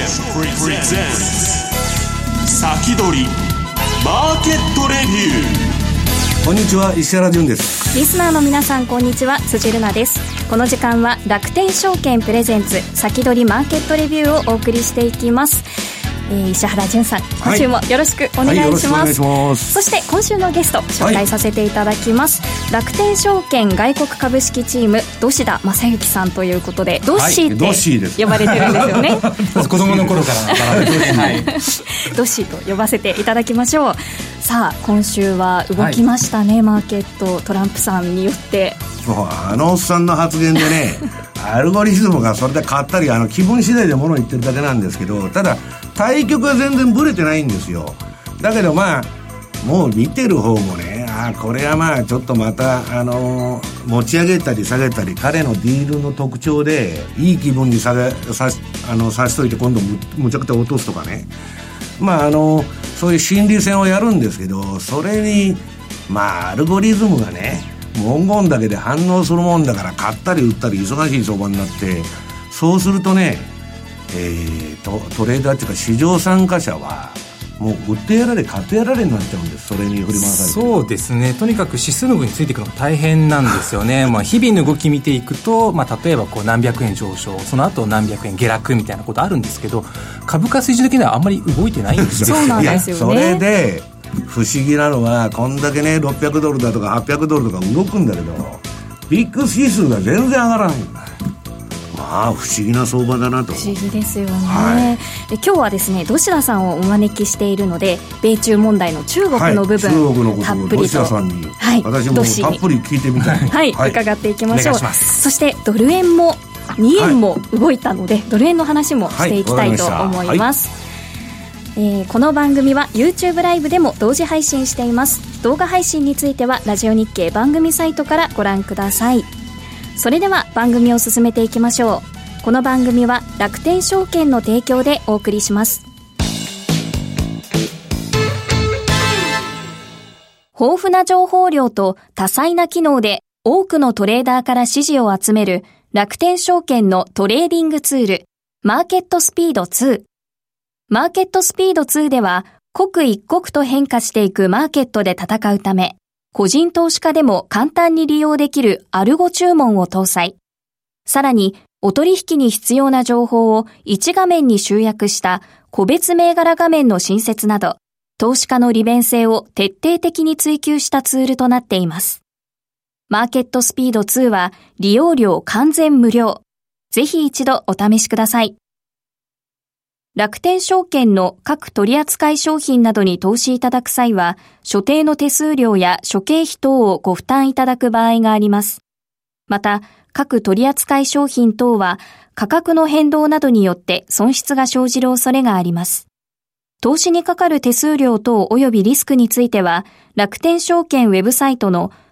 プレゼンツ先取りマーケットレビューこんにちは石原潤です。リスナーの皆さんこんにちは。辻るなです。この時間は楽天証券プレゼンツ先取りマーケットレビューをお送りしていきます。えー、石原潤さん今週もよろしくお願いします,、はいます。そして今週のゲスト紹介させていただきます、はい、楽天証券外国株式チーム土田正幸さんということでドッシーって呼ばれてるんですよね、子供の頃からはい、ドッシーと呼ばせていただきましょう。さあ今週は動きましたね、はい、マーケットトランプさんによって。そうあのおっさんの発言でね アルゴリズムがそれで変わったりあの気分次第でものを言ってるだけなんですけどただ対局は全然ブレてないんですよ。だけどまあもう見てる方もねあこれはまあちょっとまた、あのー、持ち上げたり下げたり彼のディールの特徴でいい気分にさげさあのさしといて今度むむちゃくちゃ落とすとかね。まああのそういう心理戦をやるんですけどそれにまあアルゴリズムがね文言だけで反応するもんだから買ったり売ったり忙しい相場になってそうするとねえー、トトレーダーっていうか市場参加者はもう売ってやられ買ってやられになっちゃうんです。それに振り回されて。そうですね。とにかく指数の分についていくのが大変なんですよね。まあ日々の動き見ていくと、まあ、例えばこう何百円上昇。その後何百円下落みたいなことあるんですけど株価水準的にはあんまり動いてないんですよ。そうなんですよね。それで不思議なのはこんだけね600ドルだとか800ドルとか動くんだけどビッグ指数が全然上がらない。んだまあ不思議な相場だなと。不思議ですよね、はい、今日はですね土田さんをお招きしているので米中問題の中国の部分、はい、中国のことをさんに、はい、私もたっぷり聞いてみたい。はい、はい、伺っていきましょう。そしてドル円も2円も動いたので、ドル円の話もしていきたいと思います、えー、この番組は YouTube ライブでも同時配信しています。動画配信についてはラジオ日経番組サイトからご覧くださいそれでは番組を進めていきましょう。この番組は楽天証券の提供でお送りします。豊富な情報量と多彩な機能で多くのトレーダーから支持を集める楽天証券のトレーディングツールマーケットスピード2マーケットスピード2では刻一刻と変化していくマーケットで戦うため個人投資家でも簡単に利用できるアルゴ注文を搭載。さらに、お取引に必要な情報を1画面に集約した個別銘柄画面の新設など、投資家の利便性を徹底的に追求したツールとなっています。マーケットスピード2は利用料完全無料。ぜひ一度お試しください。楽天証券の各取扱商品などに投資いただく際は、所定の手数料や諸経費等をご負担いただく場合があります。また、各取扱商品等は価格の変動などによって損失が生じる恐れがあります。投資にかかる手数料等及びリスクについては、楽天証券ウェブサイトの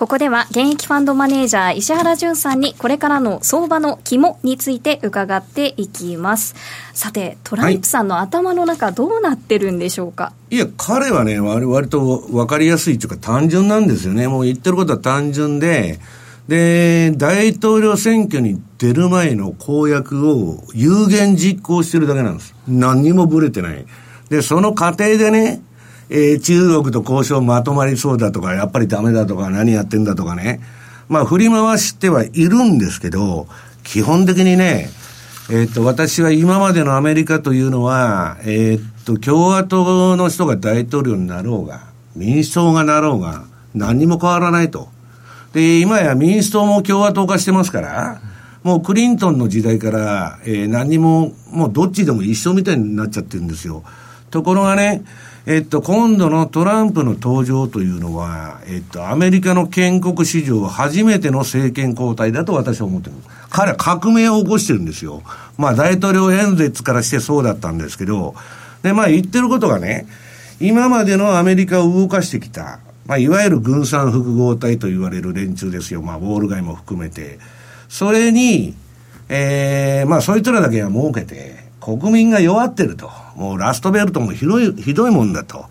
ここでは現役ファンドマネージャー石原淳さんにこれからの相場の肝について伺っていきます。さてトランプさんの頭の中どうなってるんでしょうか、はい、いや彼はね割割と分かりやすいというか単純なんですよね。もう言ってることは単純でで大統領選挙に出る前の公約を有言実行してるだけなんです。何にもぶれてない。でその過程でねえー、中国と交渉まとまりそうだとか、やっぱりダメだとか、何やってんだとかね。まあ、振り回してはいるんですけど、基本的にね、えっ、と、私は今までのアメリカというのは、えっ、と、共和党の人が大統領になろうが、民主党がなろうが、何にも変わらないと。で、今や民主党も共和党化してますから、もうクリントンの時代から、えー、何にも、もうどっちでも一緒みたいになっちゃってるんですよ。ところがね、えっと、今度のトランプの登場というのは、えっと、アメリカの建国史上初めての政権交代だと私は思ってる。彼は革命を起こしてるんですよ。まあ、大統領演説からしてそうだったんですけど、で、まあ言ってることがね、今までのアメリカを動かしてきた、まあいわゆる軍産複合体と言われる連中ですよ。まあウォール街も含めて。それに、ええー、まあそいつらだけは儲けて、国民が弱ってると。もうラストベルトもひどい、ひどいもんだと。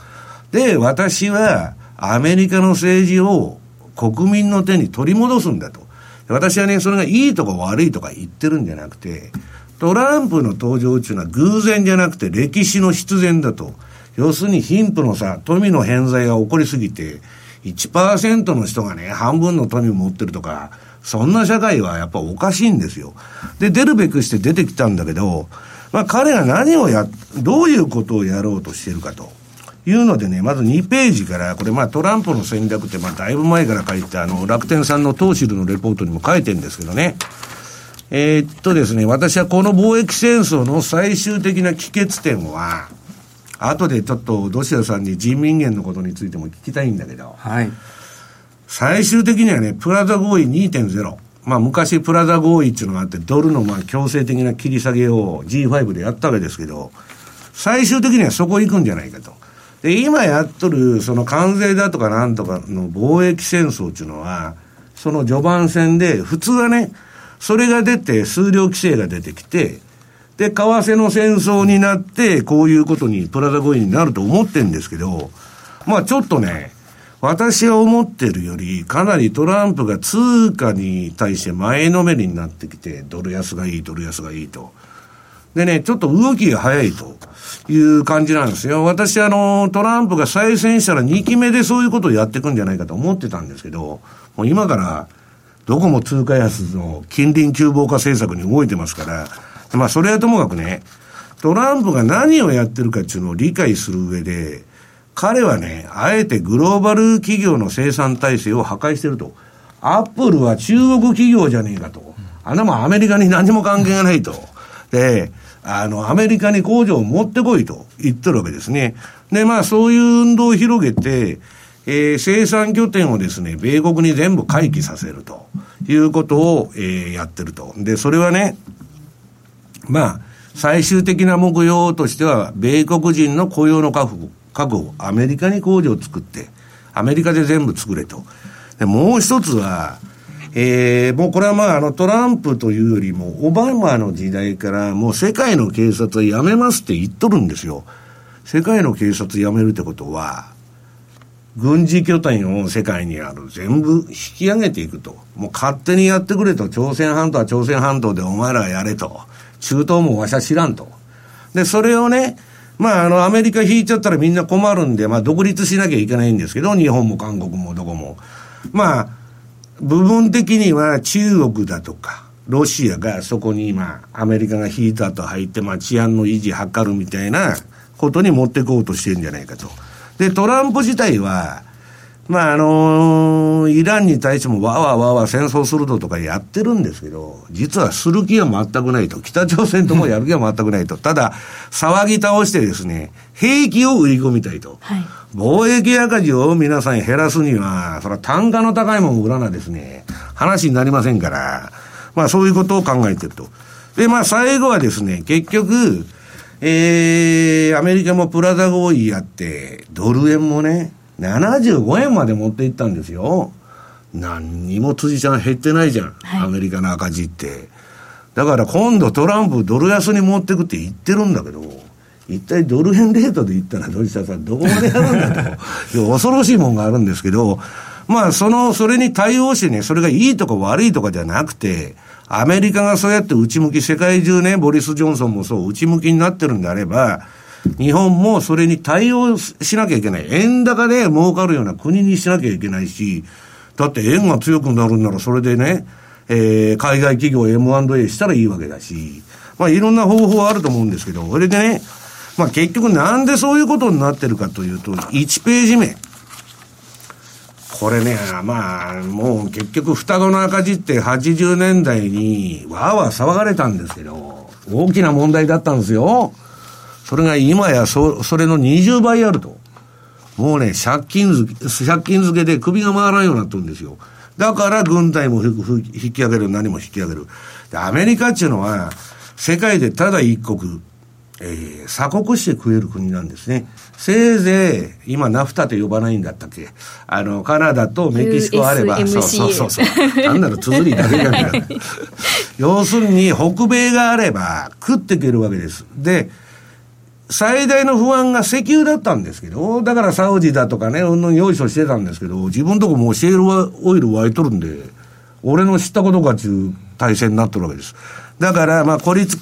で、私はアメリカの政治を国民の手に取り戻すんだと。私はね、それがいいとか悪いとか言ってるんじゃなくて、トランプの登場っていうのは偶然じゃなくて歴史の必然だと。要するに貧富の差、富の偏在が起こりすぎて、1%の人がね、半分の富を持ってるとか、そんな社会はやっぱおかしいんですよ。で、出るべくして出てきたんだけど、まあ彼が何をや、どういうことをやろうとしてるかと。いうのでね、まず2ページから、これまあトランプの戦略ってまあだいぶ前から書いて、あの、楽天さんの東ルのレポートにも書いてるんですけどね。えー、っとですね、私はこの貿易戦争の最終的な帰結点は、後でちょっとロシアさんに人民元のことについても聞きたいんだけど、はい。最終的にはね、プラザ合意2.0。まあ昔プラザ合意っていうのがあって、ドルのまあ強制的な切り下げを G5 でやったわけですけど、最終的にはそこ行くんじゃないかと。で、今やっとる、その関税だとかなんとかの貿易戦争っていうのは、その序盤戦で、普通はね、それが出て、数量規制が出てきて、で、為替の戦争になって、こういうことに、プラザ合意になると思ってるんですけど、まあちょっとね、私は思ってるより、かなりトランプが通貨に対して前のめりになってきて、ドル安がいい、ドル安がいいと。でね、ちょっと動きが早いという感じなんですよ。私、あの、トランプが再選したら2期目でそういうことをやっていくんじゃないかと思ってたんですけど、もう今からどこも通貨安の近隣急防化政策に動いてますから、まあそれはともかくね、トランプが何をやってるかっていうのを理解する上で、彼はね、あえてグローバル企業の生産体制を破壊してると。アップルは中国企業じゃねえかと。あんなもんアメリカに何も関係がないと。で、あの、アメリカに工場を持ってこいと言ってるわけですね。で、まあ、そういう運動を広げて、えー、生産拠点をですね、米国に全部回帰させるということを、えー、やってると。で、それはね、まあ、最終的な目標としては、米国人の雇用の確保、確保、アメリカに工場を作って、アメリカで全部作れと。で、もう一つは、えー、もうこれはまあ、あの、トランプというよりも、オバマの時代から、もう世界の警察はやめますって言っとるんですよ。世界の警察やめるってことは、軍事拠点を世界にある全部引き上げていくと。もう勝手にやってくれと。朝鮮半島は朝鮮半島でお前らやれと。中東もわしゃ知らんと。で、それをね、まあ、あの、アメリカ引いちゃったらみんな困るんで、まあ、独立しなきゃいけないんですけど、日本も韓国もどこも。まあ、部分的には中国だとか、ロシアがそこに今、アメリカが引いたと入って、まあ治安の維持図るみたいなことに持っていこうとしてるんじゃないかと。で、トランプ自体は、まああのー、イランに対してもわわわわ戦争するととかやってるんですけど、実はする気は全くないと。北朝鮮ともやる気は全くないと。ただ、騒ぎ倒してですね、兵器を売り込みたいと。はい、貿易赤字を皆さん減らすには、それは単価の高いもん売らなですね、話になりませんから、まあそういうことを考えてると。で、まあ最後はですね、結局、えー、アメリカもプラザ合意やって、ドル円もね、75円まで持っていったんですよ。何にも辻ちゃん減ってないじゃん。はい、アメリカの赤字って。だから今度トランプドル安に持ってくって言ってるんだけど、一体ドル円レートで言ったら、土下さんどこまでやるんだと。恐ろしいもんがあるんですけど、まあ、その、それに対応してね、それがいいとか悪いとかじゃなくて、アメリカがそうやって内向き、世界中ね、ボリス・ジョンソンもそう、内向きになってるんであれば、日本もそれに対応しなきゃいけない。円高で儲かるような国にしなきゃいけないし、だって円が強くなるんならそれでね、えー、海外企業 M&A したらいいわけだし、まあいろんな方法はあると思うんですけど、それでね、まあ結局なんでそういうことになってるかというと、1ページ目。これね、まあ、もう結局双子の赤字って80年代にわーわー騒がれたんですけど、大きな問題だったんですよ。それが今やそ、それの20倍あると。もうね、借金付け、借金付けで首が回らんようになってるんですよ。だから軍隊も引き上げる、何も引き上げる。で、アメリカっていうのは、世界でただ一国、えー、鎖国して食える国なんですね。せいぜい、今ナフタと呼ばないんだったっけあの、カナダとメキシコあれば、そうそうそうそう。単なる綴りだけじゃない。要するに、北米があれば食っていけるわけです。で、最大の不安が石油だったんですけど、だからサウジだとかね、うんぬん用意してたんですけど、自分とこもシェールオイル湧いとるんで、俺の知ったことかっていう体制になってるわけです。だから、まあ、孤立、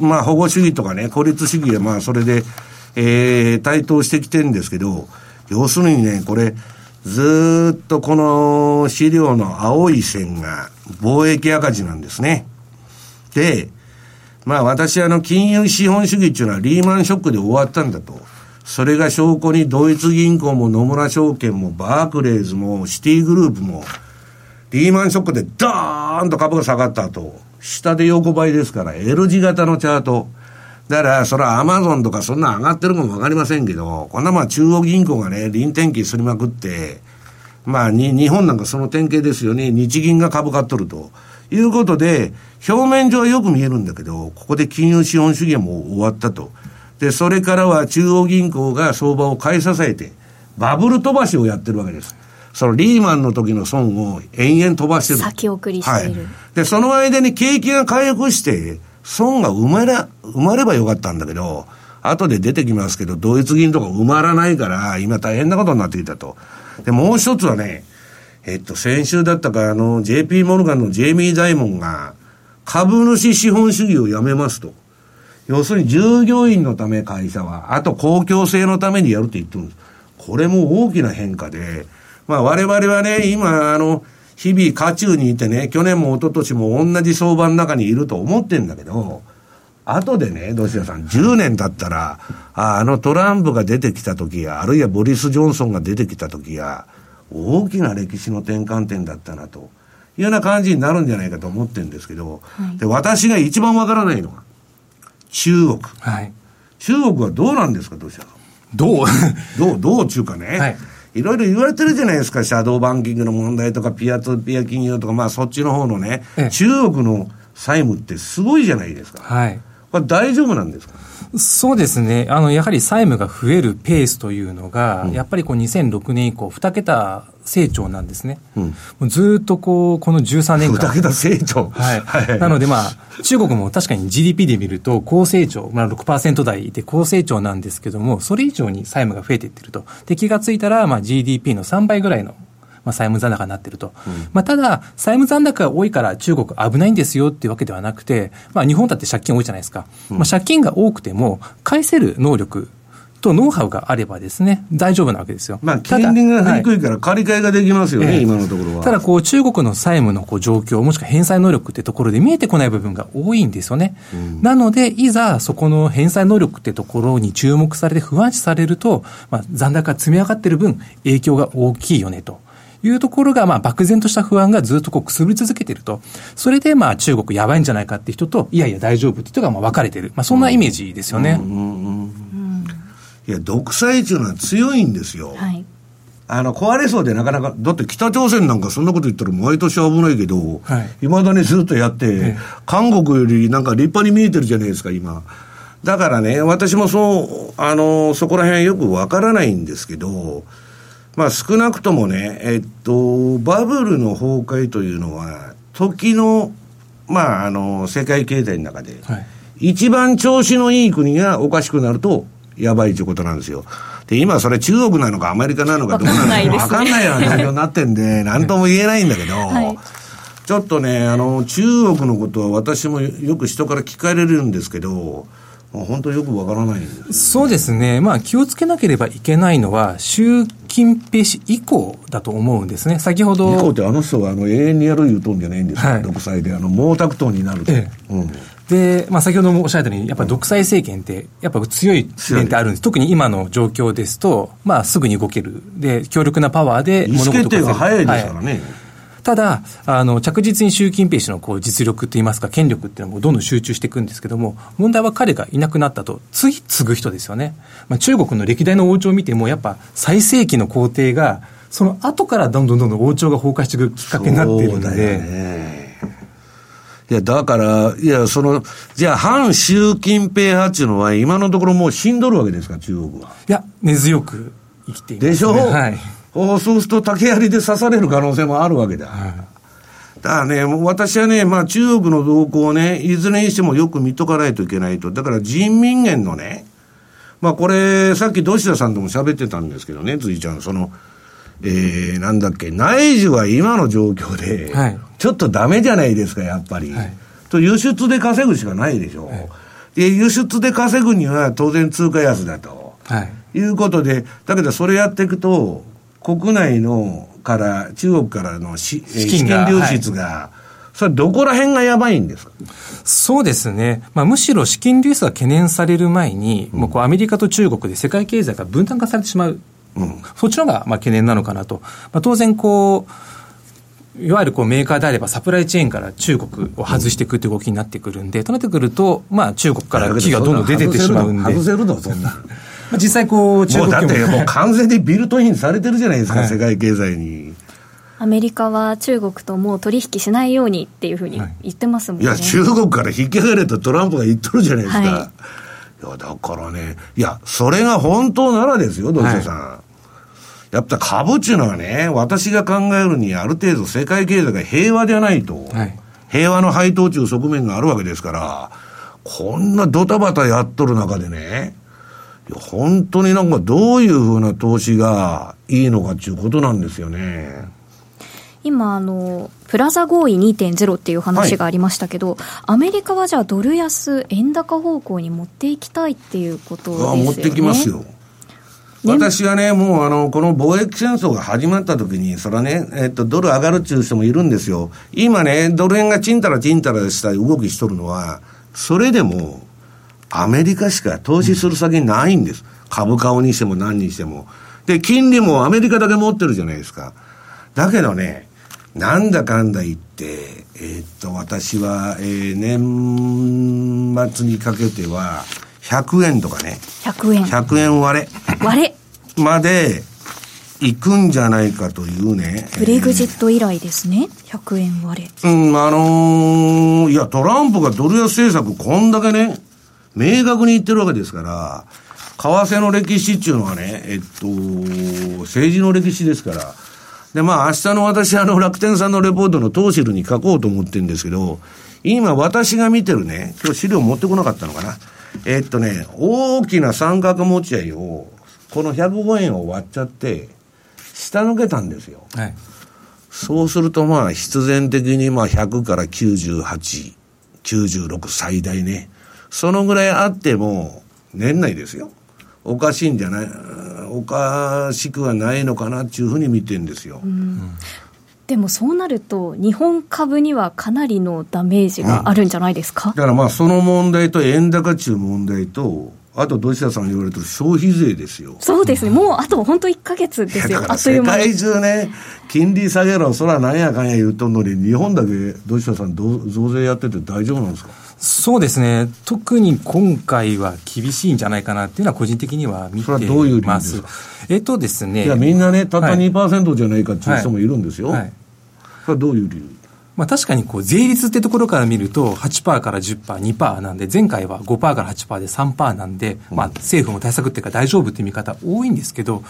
まあ、保護主義とかね、孤立主義はまあ、それで、えー、台頭してきてるんですけど、要するにね、これ、ずっとこの資料の青い線が貿易赤字なんですね。で、まあ私あの金融資本主義っていうのはリーマンショックで終わったんだと。それが証拠にドイツ銀行も野村証券もバークレーズもシティグループもリーマンショックでドーンと株が下がった後、下で横ばいですから L 字型のチャート。だから、それはアマゾンとかそんな上がってるかもわかりませんけど、こんなまあ中央銀行がね、臨転機すりまくって、まあに、日本なんかその典型ですよね。日銀が株買っとると。いうことで、表面上はよく見えるんだけど、ここで金融資本主義はもう終わったと。で、それからは中央銀行が相場を買い支えて、バブル飛ばしをやってるわけです。そのリーマンの時の損を延々飛ばしてる。先送りしている。はい、で、その間に景気が回復して、損が生まれ、生まればよかったんだけど、後で出てきますけど、ドイツ銀とか埋まらないから、今大変なことになっていたと。で、もう一つはね、えっと、先週だったか、あの、JP モルガンのジェイミー・ダイモンが、株主資本主義をやめますと。要するに従業員のため会社は、あと公共性のためにやるって言ってるんです。これも大きな変化で、まあ我々はね、今、あの、日々渦中にいてね、去年も一昨年も同じ相場の中にいると思ってんだけど、後でね、どちらさん、10年経ったら、ああのトランプが出てきた時や、あるいはボリス・ジョンソンが出てきた時や、大きな歴史の転換点だったなというような感じになるんじゃないかと思ってるんですけど、はい、で私が一番わからないのは中国、はい、中国はどうなんですかどうした どう？どうどうちゅうかね、はい、いろいろ言われてるじゃないですかシャドーバンキングの問題とかピアツピア金融とかまあそっちの方のね、中国の債務ってすごいじゃないですか、はい、これ大丈夫なんですか？そうですね。あの、やはり債務が増えるペースというのが、うん、やっぱりこう2006年以降、2桁成長なんですね。うん、ずっとこう、この13年間。2桁成長はい。はい、なのでまあ、中国も確かに GDP で見ると高成長、まあ6%台で高成長なんですけども、それ以上に債務が増えていってると。で、気がついたら、まあ GDP の3倍ぐらいのまあ、債務残高になってると。うん、まあ、ただ、債務残高が多いから中国危ないんですよっていうわけではなくて、まあ、日本だって借金多いじゃないですか。うん、まあ、借金が多くても、返せる能力とノウハウがあればですね、大丈夫なわけですよ。まあ、金利が低いから借り換えができますよね、はい、今のところは。ただ、こう、中国の債務のこう状況、もしくは返済能力ってところで見えてこない部分が多いんですよね。うん、なので、いざそこの返済能力ってところに注目されて不安視されると、まあ、残高が積み上がってる分、影響が大きいよねと。いうところが、まあ、漠然とした不安がずっとこうくすぶり続けていると。それで、まあ、中国やばいんじゃないかって人と、いやいや大丈夫って人が、まあ、分かれている。まあ、そんなイメージですよね。いや、独裁っていうのは強いんですよ。はい。あの、壊れそうでなかなか、だって北朝鮮なんかそんなこと言ったら毎年危ないけど、はい、未だにずっとやって、韓国よりなんか立派に見えてるじゃないですか、今。だからね、私もそう、あの、そこら辺よくわからないんですけど、まあ少なくともね、えっと、バブルの崩壊というのは、時の、まあ、あの、世界経済の中で、はい、一番調子のいい国がおかしくなると、やばいということなんですよ。で、今それ中国なのかアメリカなのかどうなのかわかんないような状況になってんで、なんとも言えないんだけど、はい、ちょっとね、あの、中国のことは私もよく人から聞かれるんですけど、本当よくわからないそうですね、まあ、気をつけなければいけないのは、習近平氏以降だと思うんですね、先ほど。以降って、あの人はあの永遠にやる言うとんじゃないんですか、はい、独裁で、あの毛沢東になると。ええうんで、まあ、先ほどもおっしゃったように、やっぱり独裁政権って、やっぱ強い面ってあるんです。特に今の状況ですと、まあ、すぐに動ける。で、強力なパワーで物事を。意思決定が早いですからね。はいただ、あの、着実に習近平氏のこう実力といいますか、権力っていうのもどんどん集中していくんですけども、問題は彼がいなくなったと、次継ぐ人ですよね。まあ、中国の歴代の王朝を見ても、やっぱ最盛期の皇帝が、その後からどんどんどんどん王朝が崩壊していくきっかけになっているので。いや、だから、いや、その、じゃあ、反習近平派っていうのは、今のところもう死んどるわけですか、中国は。いや、根強く生きています、ね。でしょ？はい。おそうすると竹槍で刺される可能性もあるわけだ。だからね、私はね、まあ中国の動向をね、いずれにしてもよく見とかないといけないと。だから人民元のね、まあこれ、さっき土田さんとも喋ってたんですけどね、辻ちゃん、その、えー、なんだっけ、内需は今の状況で、はいちょっとダメじゃないですか、やっぱり。はいと輸出で稼ぐしかないでしょ。で、輸出で稼ぐには当然通貨安だと。はい。いうことで、だけどそれやっていくと、国内のから、中国からの資資金流出が、それどこら辺がやばいんですか？そうですね。まあ、むしろ資金流出が懸念される前に、もうこうアメリカと中国で世界経済が分断化されてしまう。そっちの方がまあ懸念なのかなと。まあ、当然こう、いわゆるこうメーカーであればサプライチェーンから中国を外していくという動きになってくるんで、となってくると、まあ中国から企業がどんどん出てってしまうんで、外せるの、そんな。まあ、実際こう中もう国だってもう完全にビルトインされてるじゃないですか、はい世界経済に。アメリカは中国ともう取引しないようにっていうふうに言ってますもんね。いや、中国から引き上げれとトランプが言っとるじゃないですか。、はいや、だからね、いや、それが本当ならですよ、土井さん。やっぱ株っていうのはね、私が考えるにある程度世界経済が平和じゃないと、はい平和の配当中側面があるわけですから、こんなドタバタやっとる中でね、いや本当になんかどういうふうな投資がいいのかっていうことなんですよね。今あのプラザ合意2.0っていう話がありましたけど、アメリカはじゃあドル安円高方向に持っていきたいっていうことですよねあ持ってきますよ。ね私はね、もうあの、この貿易戦争が始まった時に、それはね、えっと、ドル上がるっていう人もいるんですよ。今ね、ドル円がちんたらちんたらした動きしとるのは、それでも、アメリカしか投資する先ないんです。株価をにしても何にしても。で、金利もアメリカだけ持ってるじゃないですか。だけどね、なんだかんだ言って、えーっと、私は、えー年末にかけては、100円とかね、100円100円割れ割れまで行くんじゃないかというね。ブレグジット以来ですね100円割れうん、あのーいや、トランプがドル安政策こんだけね、明確に言ってるわけですから、為替の歴史っていうのはね、えっと、政治の歴史ですから、で、まあ明日の私、あの、楽天さんのレポートのトーシルに書こうと思ってるんですけど、今私が見てるね、今日資料持ってこなかったのかな。えっとね、大きな三角持ち合いを、この105円を割っちゃって、下抜けたんですよ。はい。そうするとまあ必然的にまあ100から98、96最大ね。そのぐらいあっても年内ですよ。おかしいんじゃない、おかしくはないのかなっていうふうに見てんですよ。でもそうなると日本株にはかなりのダメージがあるんじゃないですか、だからまあその問題と円高中問題と、あと土下さん言われてる消費税ですよ。そうですねもうあと本当1か月ですよだからあっという間に世界中ね、金利下げろ、そらなんやかんや言うとんのに、日本だけ土下さんどう増税やってて大丈夫なんですか？そうですね。特に今回は厳しいんじゃないかなっていうのは個人的には見てそれはどういう理由まですすか？えっとですね。いや、みんなね、たったはい2%じゃないかっていう人もいるんですよ。はい。それはどういう理由？まあ確かにこう税率ってところから見ると8%から10%、2%なんで、前回は5%から8%で3%なんで、まあ政府も対策っていうか大丈夫っていう見方多いんですけど、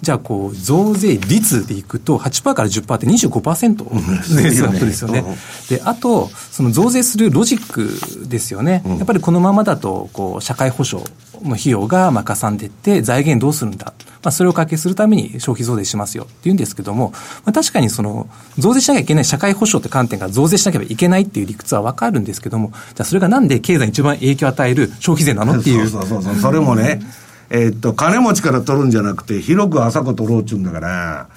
じゃあこう増税率でいくと8%から10%って25%ですよねですよねうん。で、あと、その増税するロジックですよね。やっぱりこのままだと、こう、社会保障の費用がまあかさんでって、財源どうするんだ。まあ、それを解決するために消費増税しますよって言うんですけども、まあ、確かにその、増税しなきゃいけない社会保障って観点から増税しなければいけないっていう理屈はわかるんですけども、じゃあそれがなんで経済に一番影響を与える消費税なのっていうそうそうそう。それもね、えーっと、金持ちから取るんじゃなくて、広く浅く取ろうっちゅうんだから、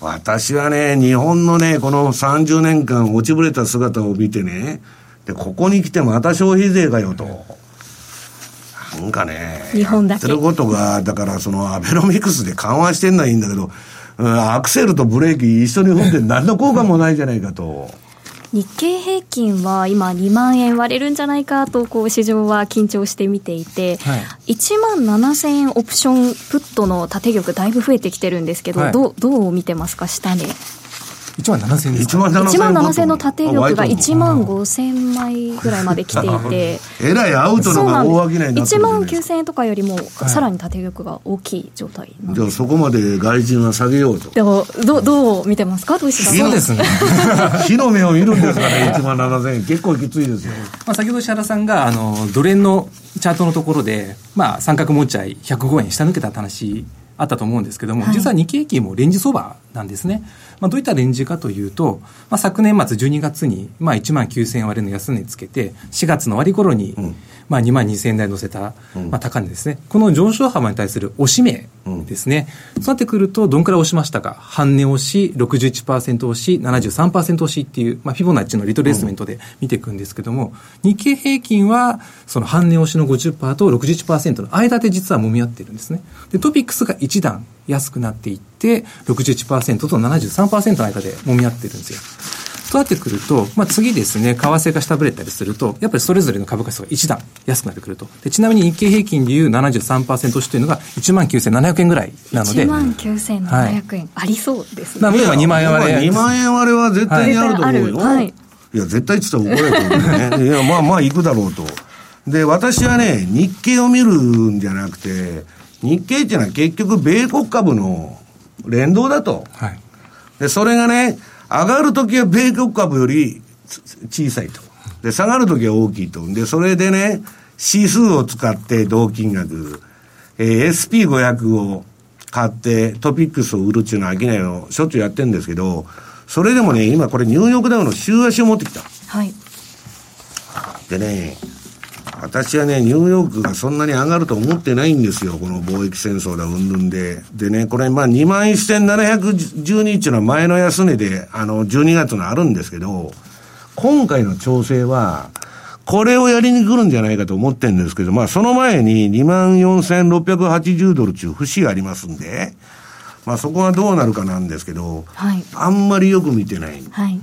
私はね、日本のね、この30年間落ちぶれた姿を見てね、で、ここに来てまた消費税かよと。なんかね、日本だけやってることが、だからそのアベノミクスで緩和してんのはいいんだけど、うんアクセルとブレーキ一緒に踏んで何の効果もないじゃないかと。日経平均は今2万円割れるんじゃないかとこう市場は緊張して見ていて、はい。1万7000円オプションプットの縦玉だいぶ増えてきてるんですけど、はい。どうどう見てますか下値。い1万7000です1万7000 1万7000の縦玉が1万5000枚ぐらいまで来て。いてえらいアウトのが大商いになってる1万9000円とかよりもさらに縦玉が大きい状態なんじゃあそこまで外人は下げようと。でもどどう見てますか？土石さんそうですね。火の目を見るんですかね1万7000円。結構きついですよ。まあ先ほど石原さんがあのドル円のチャートのところで、まあ、三角持ち合い105円下抜けたって話あったと思うんですけども、はい、実は日経平均もレンジ相場なんですね。まあ、どういったレンジかというと、まあ、昨年末12月に、まあ、1万9000円割れの安値つけて、4月の終わり頃に、うんまあ、2万2000円台乗せた、まあ、高値ですね、この上昇幅に対する押し目ですね、そうなってくると、どんくらい押しましたか、半値押し、61%押し、73%押しっていう、まあ、フィボナッチのリトレースメントで見ていくんですけども、日経平均は、その半値押しの50%と61%の間で実は揉み合ってるんですね。で、トピックスが一段安くなっていって、61%と73%の間で揉み合ってるんですよ。となってくると、まあ、次ですね、為替が下振れたりすると、やっぱりそれぞれの株価指数が一段安くなってくると。でちなみに日経平均でいう73%押しというのが1万9700円ぐらいなので。1万9700円、はい、ありそうですね。なので、2万円割れ。2万円割れは絶対にあると思うよ。はい、いや、絶対って言ったら怒られるね。いや、まあまあ行くだろうと。で、私はね、日経を見るんじゃなくて、日経っていうのは結局米国株の連動だと。はい。で、それがね、上がるときは米国株より小さいと。で、下がるときは大きいと。で、それでね、指数を使って同金額、えー、SP500 を買ってトピックスを売るっていうのは商いをしょっちゅうやってるんですけど、それでもね、今これニューヨークダウの週足を持ってきた。はい。でね、私はね、ニューヨークがそんなに上がると思ってないんですよ。この貿易戦争だ、うんぬんで。でね、これ、まあ、21,712日の前の安値で、あの、12月のあるんですけど、今回の調整は、これをやりに来るんじゃないかと思ってるんですけど、まあ、その前に24,680ドル中節がありますんで、まあ、そこはどうなるかなんですけど、はい、あんまりよく見てない。はい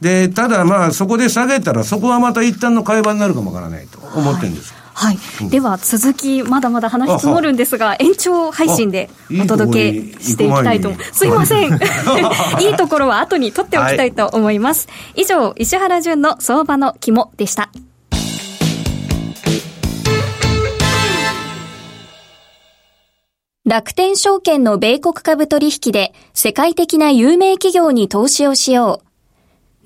で、ただまあ、そこで下げたら、そこはまた一旦の会話になるかもわからないと思ってるんです。はい、はい。うん、では続きまだまだ話積もるんですが延長配信でお届けしていきたいとすいません。いいところは後に取っておきたいと思います、はい、以上石原淳の相場の肝でした。楽天証券の米国株取引で世界的な有名企業に投資をしよう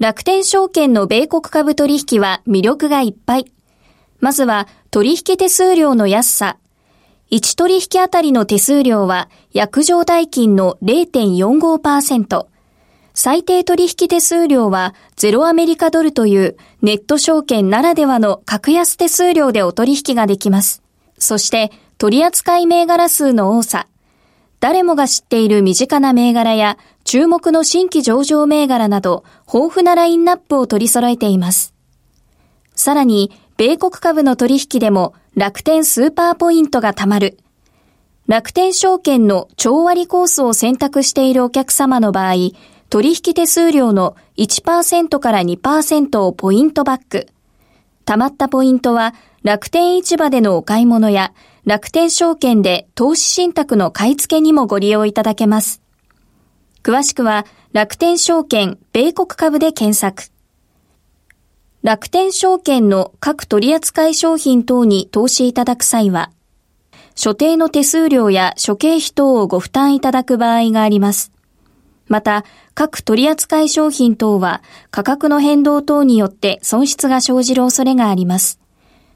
楽天証券の米国株取引は魅力がいっぱい。まずは取引手数料の安さ。1取引あたりの手数料は約定代金の0.45%。最低取引手数料はゼロアメリカドルというネット証券ならではの格安手数料でお取引ができます。そして取扱い銘柄数の多さ。誰もが知っている身近な銘柄や注目の新規上場銘柄など豊富なラインナップを取り揃えています。さらに、米国株の取引でも楽天スーパーポイントが貯まる。楽天証券の超割コースを選択しているお客様の場合、取引手数料の1%から2%をポイントバック。貯まったポイントは楽天市場でのお買い物や楽天証券で投資信託の買い付けにもご利用いただけます。詳しくは楽天証券米国株で検索。楽天証券の各取扱商品等に投資いただく際は、所定の手数料や諸経費等をご負担いただく場合があります。また、各取扱商品等は価格の変動等によって損失が生じる恐れがあります。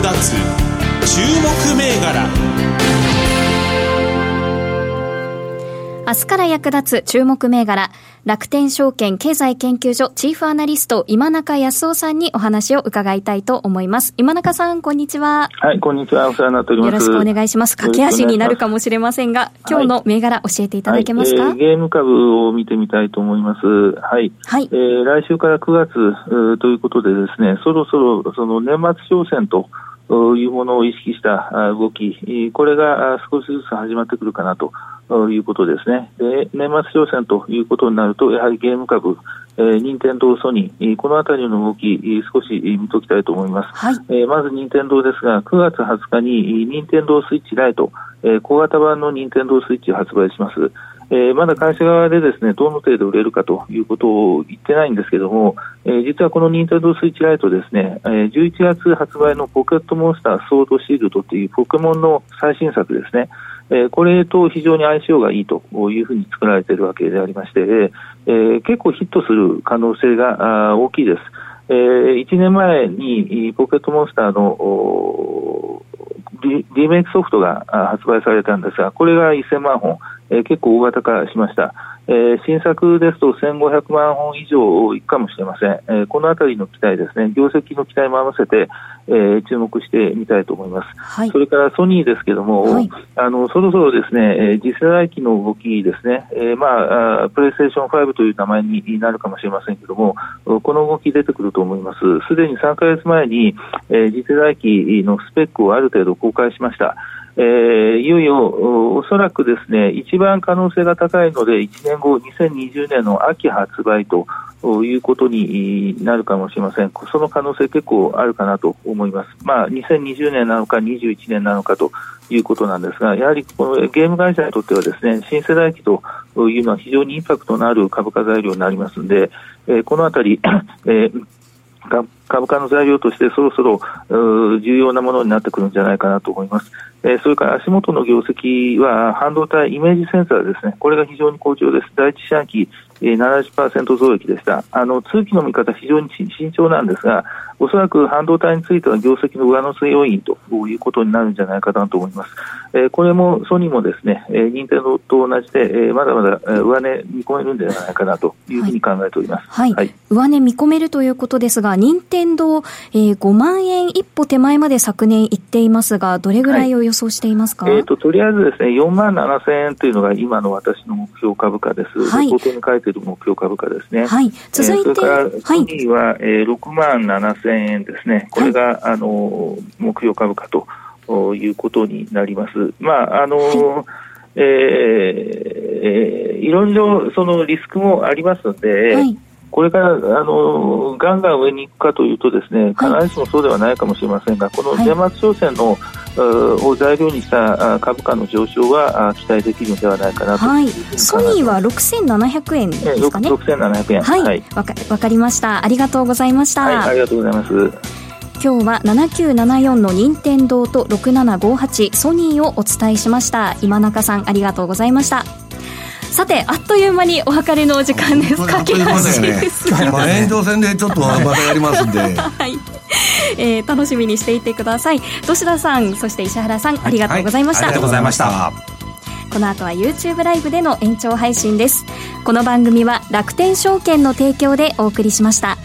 つ注目銘柄。明日から役立つ注目銘柄、楽天証券経済研究所チーフアナリスト今中康夫さんにお話を伺いたいと思います。今中さん、こんにちは。はい、こんにちは。お世話になっております。よろしくお願いします。駆け足になるかもしれませんが、今日の銘柄教えていただけますか、はいはいえー、ゲーム株を見てみたいと思います。はい。はい、えー、来週から9月ということでですね、そろそろその年末商戦というものを意識した動き、これが少しずつ始まってくるかなということですね。で年末商戦ということになると、やはりゲーム株、えー、任天堂、ソニー、このあたりの動き、少し見ておきたいと思います。はい、えー、まず任天堂ですが、9月20日に任天堂スイッチライト、えー、小型版の任天堂スイッチを発売します。えー、まだ会社側でですねどの程度売れるかということを言ってないんですけども、えー、実はこの任天堂スイッチライトですね、えー、11月発売のポケットモンスターソードシールドというポケモンの最新作ですね。え、これと非常に相性がいいというふうに作られているわけでありまして、え、結構ヒットする可能性が大きいです。えー、1年前にポケットモンスターのリリメイクソフトが発売されたんですが、これが1000万本、え、結構大型化しました。えー、新作ですと1500万本以上いくかもしれません、えー、このあたりの期待ですね、業績の期待も合わせて、えー、注目してみたいと思います、はい、それからソニーですけども、はい、あのそろそろですね、次世代機の動きですね、えー、まあ、プレイステーション5という名前になるかもしれませんけども、この動き出てくると思います、すでに3か月前に、えー、次世代機のスペックをある程度公開しました。えー、いよいよおそらくですね一番可能性が高いので1年後、2020年の秋発売ということになるかもしれません、その可能性結構あるかなと思います、まあ、2020年なのか21年なのかということなんですが、やはりこのゲーム会社にとってはですね新世代機というのは非常にインパクトのある株価材料になりますので、えー、このあたり、えー株価の材料としてそろそろ重要なものになってくるんじゃないかなと思います。え、それから足元の業績は半導体イメージセンサーですね。これが非常に好調です。第一四半期、70%増益でした。あの、通期の見方非常に慎重なんですが、おそらく半導体については業績の上乗せ要因ということになるんじゃないかなと思います。えー、これもソニーもですね、えー、任天堂と同じで、えー、まだまだ上値見込めるんではないかなというふうに考えております。はい。はい、上値見込めるということですが、任天堂、えー、5万円一歩手前まで昨年いっていますが、どれぐらいを予想していますか、はい、えっ、ー、と、とりあえずですね、4万7千円というのが今の私の目標株価です。はい。冒頭に書いている目標株価ですね。はい。続いて、えー、それからソニーは、はい、えー、6万7千円ですね。これが、はい、あの目標株価ということになります。まああの、はいえーえー、いろいろそのリスクもありますので、はい、これからあのガンガン上に行くかというとですね必ずしもそうではないかもしれませんが、この年末商戦の、を材料にした株価の上昇は期待できるのではないかなと、はい、ソニーは6700円ですかね？6700円。はい。わ、はい、かわかりました。ありがとうございました。はい、ありがとうございます。今日は7974の任天堂と6758ソニーをお伝えしました今中さんありがとうございましたさてあっという間にお別れのお時間です。駆け足です、ね、まあ延長戦でちょっとまたやりますんで。はい。えー、楽しみにしていてください。土田さんそして石原さん、ありがとうございました、ありがとうございました。この後は YouTube ライブでの延長配信です。この番組は楽天証券の提供でお送りしました